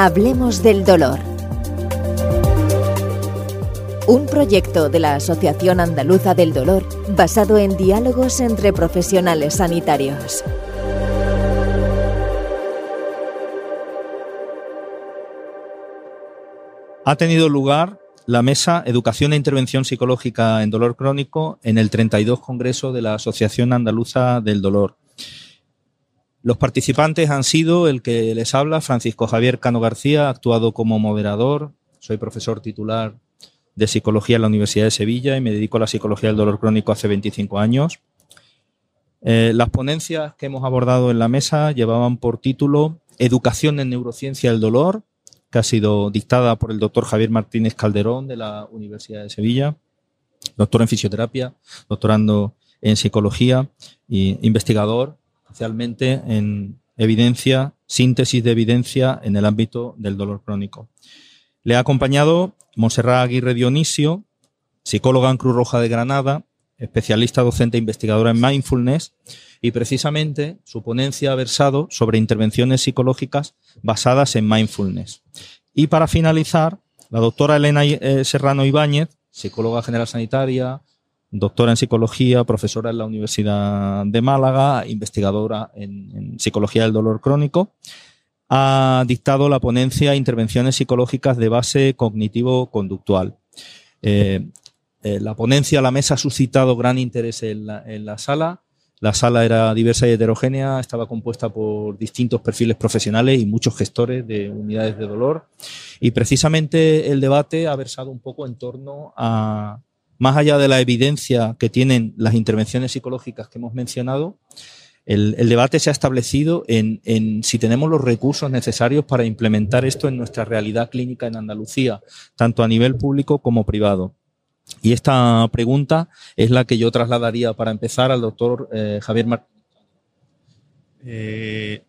Hablemos del dolor. Un proyecto de la Asociación Andaluza del Dolor basado en diálogos entre profesionales sanitarios. Ha tenido lugar la mesa Educación e Intervención Psicológica en Dolor Crónico en el 32 Congreso de la Asociación Andaluza del Dolor. Los participantes han sido el que les habla, Francisco Javier Cano García, actuado como moderador. Soy profesor titular de psicología en la Universidad de Sevilla y me dedico a la psicología del dolor crónico hace 25 años. Eh, las ponencias que hemos abordado en la mesa llevaban por título Educación en Neurociencia del Dolor, que ha sido dictada por el doctor Javier Martínez Calderón de la Universidad de Sevilla, doctor en fisioterapia, doctorando en psicología e investigador especialmente en evidencia, síntesis de evidencia en el ámbito del dolor crónico. Le ha acompañado Monserrat Aguirre Dionisio, psicóloga en Cruz Roja de Granada, especialista docente e investigadora en mindfulness, y precisamente su ponencia ha versado sobre intervenciones psicológicas basadas en mindfulness. Y para finalizar, la doctora Elena eh, Serrano Ibáñez, psicóloga general sanitaria, doctora en psicología, profesora en la Universidad de Málaga, investigadora en, psicología del dolor crónico. Ha dictado la ponencia Intervenciones psicológicas de base cognitivo-conductual. Eh, eh, la ponencia, la mesa ha suscitado gran interés en la, sala. La sala era diversa y heterogénea, estaba compuesta por distintos perfiles profesionales y muchos gestores de unidades de dolor. Y precisamente el debate ha versado un poco en torno a, más allá de la evidencia que tienen las intervenciones psicológicas que hemos mencionado, el, debate se ha establecido en, si tenemos los recursos necesarios para implementar esto en nuestra realidad clínica en Andalucía, tanto a nivel público como privado. Y esta pregunta es la que yo trasladaría para empezar al doctor eh, Javier Martínez. Eh,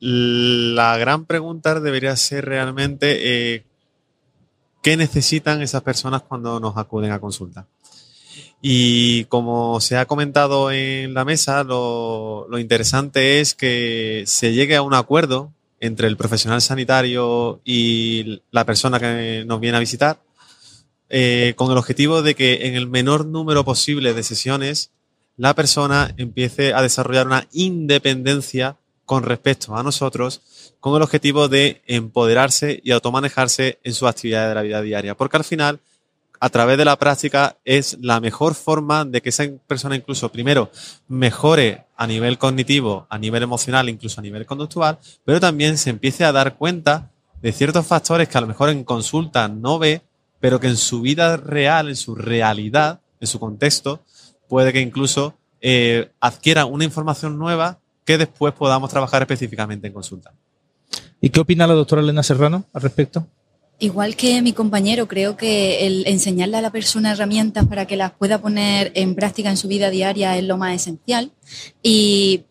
la gran pregunta debería ser realmente eh, qué necesitan esas personas cuando nos acuden a consulta. Y como se ha comentado en la mesa, lo, interesante es que se llegue a un acuerdo entre el profesional sanitario y la persona que nos viene a visitar, eh, con el objetivo de que en el menor número posible de sesiones la persona empiece a desarrollar una independencia con respecto a nosotros con el objetivo de empoderarse y automanejarse en sus actividades de la vida diaria. Porque al final, a través de la práctica, es la mejor forma de que esa persona incluso, primero, mejore a nivel cognitivo, a nivel emocional, incluso a nivel conductual, pero también se empiece a dar cuenta de ciertos factores que a lo mejor en consulta no ve, pero que en su vida real, en su realidad, en su contexto, puede que incluso eh, adquiera una información nueva que después podamos trabajar específicamente en consulta. ¿Y qué opina la doctora Elena Serrano al respecto? Igual que mi compañero, creo que el enseñarle a la persona herramientas para que las pueda poner en práctica en su vida diaria es lo más esencial. Y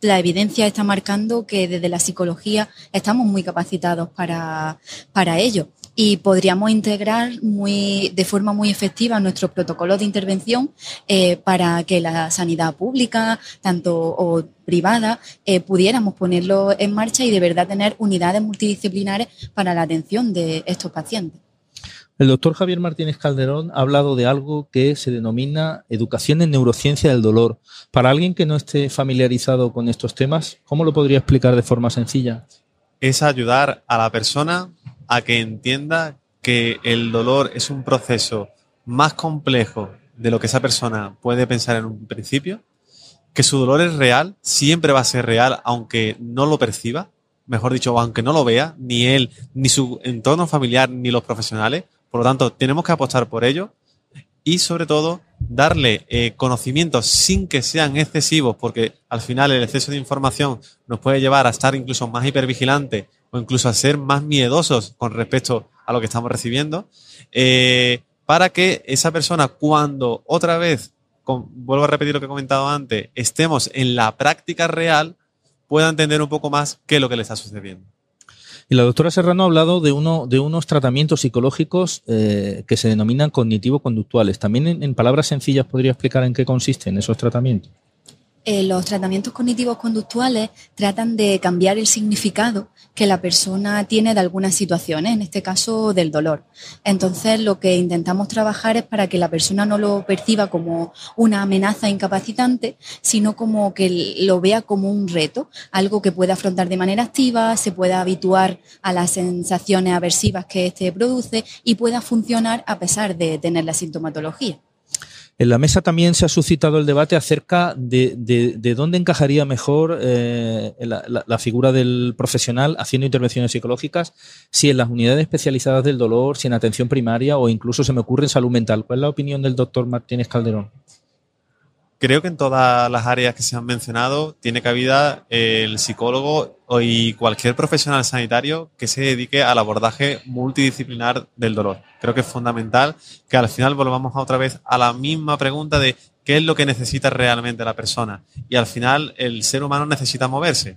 la evidencia está marcando que desde la psicología estamos muy capacitados para, para ello y podríamos integrar muy, de forma muy efectiva nuestros protocolos de intervención eh, para que la sanidad pública, tanto o privada, eh, pudiéramos ponerlo en marcha y de verdad tener unidades multidisciplinares para la atención de estos pacientes. El doctor Javier Martínez Calderón ha hablado de algo que se denomina educación en neurociencia del dolor. Para alguien que no esté familiarizado con estos temas, ¿cómo lo podría explicar de forma sencilla? Es ayudar a la persona a que entienda que el dolor es un proceso más complejo de lo que esa persona puede pensar en un principio, que su dolor es real, siempre va a ser real, aunque no lo perciba, mejor dicho, aunque no lo vea, ni él, ni su entorno familiar, ni los profesionales. Por lo tanto, tenemos que apostar por ello y sobre todo darle eh, conocimientos sin que sean excesivos, porque al final el exceso de información nos puede llevar a estar incluso más hipervigilante o incluso a ser más miedosos con respecto a lo que estamos recibiendo, eh, para que esa persona cuando otra vez, vuelvo a repetir lo que he comentado antes, estemos en la práctica real, pueda entender un poco más qué es lo que le está sucediendo. Y la doctora Serrano ha hablado de, uno, de unos tratamientos psicológicos eh, que se denominan cognitivo-conductuales. También en, palabras sencillas podría explicar en qué consisten esos tratamientos. Eh, los tratamientos cognitivos conductuales tratan de cambiar el significado que la persona tiene de algunas situaciones, en este caso del dolor. Entonces, lo que intentamos trabajar es para que la persona no lo perciba como una amenaza incapacitante, sino como que lo vea como un reto, algo que pueda afrontar de manera activa, se pueda habituar a las sensaciones aversivas que éste produce y pueda funcionar a pesar de tener la sintomatología. En la mesa también se ha suscitado el debate acerca de, dónde encajaría mejor eh, la, figura del profesional haciendo intervenciones psicológicas, si en las unidades especializadas del dolor, si en atención primaria o incluso se me ocurre en salud mental. ¿Cuál es la opinión del doctor Martínez Calderón? Creo que en todas las áreas que se han mencionado tiene cabida el psicólogo y cualquier profesional sanitario que se dedique al abordaje multidisciplinar del dolor. Creo que es fundamental que al final volvamos otra vez a la misma pregunta de qué es lo que necesita realmente la persona. Y al final el ser humano necesita moverse.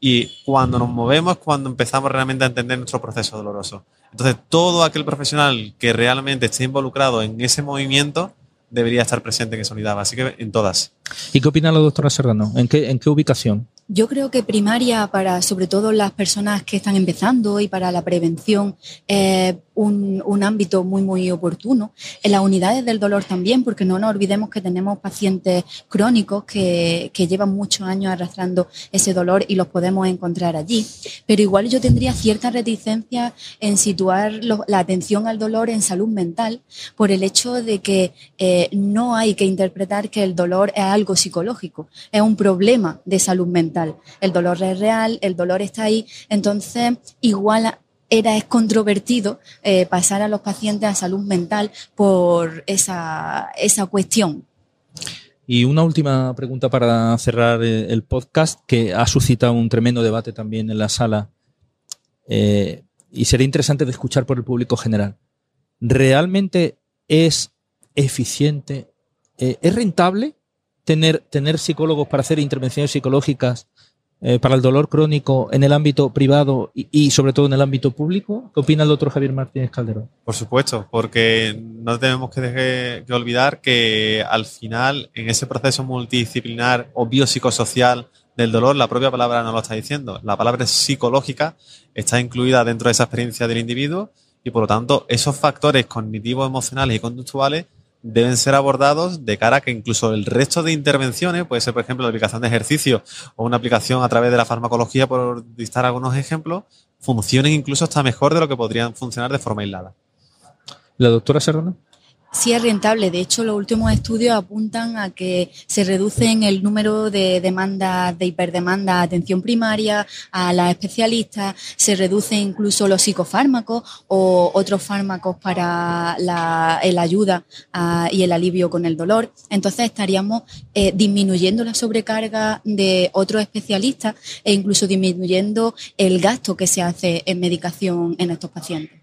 Y cuando nos movemos, cuando empezamos realmente a entender nuestro proceso doloroso. Entonces, todo aquel profesional que realmente esté involucrado en ese movimiento debería estar presente en esa unidad, así que en todas. ¿Y qué opina la doctora Serrano? ¿En qué, en qué ubicación? Yo creo que primaria para sobre todo las personas que están empezando y para la prevención es un, ámbito muy muy oportuno. En las unidades del dolor también, porque no nos olvidemos que tenemos pacientes crónicos que, que llevan muchos años arrastrando ese dolor y los podemos encontrar allí. Pero igual yo tendría cierta reticencia en situar la atención al dolor en salud mental por el hecho de que eh, no hay que interpretar que el dolor es algo psicológico, es un problema de salud mental el dolor es real, el dolor está ahí, entonces igual era es controvertido eh, pasar a los pacientes a salud mental por esa, esa cuestión. Y una última pregunta para cerrar eh, el podcast que ha suscitado un tremendo debate también en la sala eh, y sería interesante de escuchar por el público general. ¿Realmente es eficiente? ¿Es rentable tener, tener psicólogos para hacer intervenciones psicológicas eh, para el dolor crónico en el ámbito privado y, sobre todo en el ámbito público? ¿Qué opina el doctor Javier Martínez Calderón? Por supuesto, porque no tenemos que, que olvidar que al final en ese proceso multidisciplinar o biopsicosocial del dolor, la propia palabra no lo está diciendo. La palabra psicológica está incluida dentro de esa experiencia del individuo y por lo tanto esos factores cognitivos, emocionales y conductuales deben ser abordados de cara a que incluso el resto de intervenciones, puede ser por ejemplo la aplicación de ejercicio o una aplicación a través de la farmacología, por distar algunos ejemplos, funcionen incluso hasta mejor de lo que podrían funcionar de forma aislada. ¿La doctora Serrano? Sí es rentable. De hecho, los últimos estudios apuntan a que se reduce en el número de demandas de hiperdemanda a atención primaria, a las especialistas, se reduce incluso los psicofármacos o otros fármacos para la ayuda y el alivio con el dolor. Entonces estaríamos eh, disminuyendo la sobrecarga de otros especialistas e incluso disminuyendo el gasto que se hace en medicación en estos pacientes.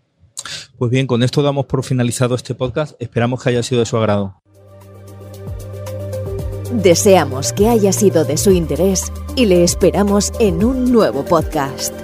Pues bien, con esto damos por finalizado este podcast. Esperamos que haya sido de su agrado. Deseamos que haya sido de su interés y le esperamos en un nuevo podcast.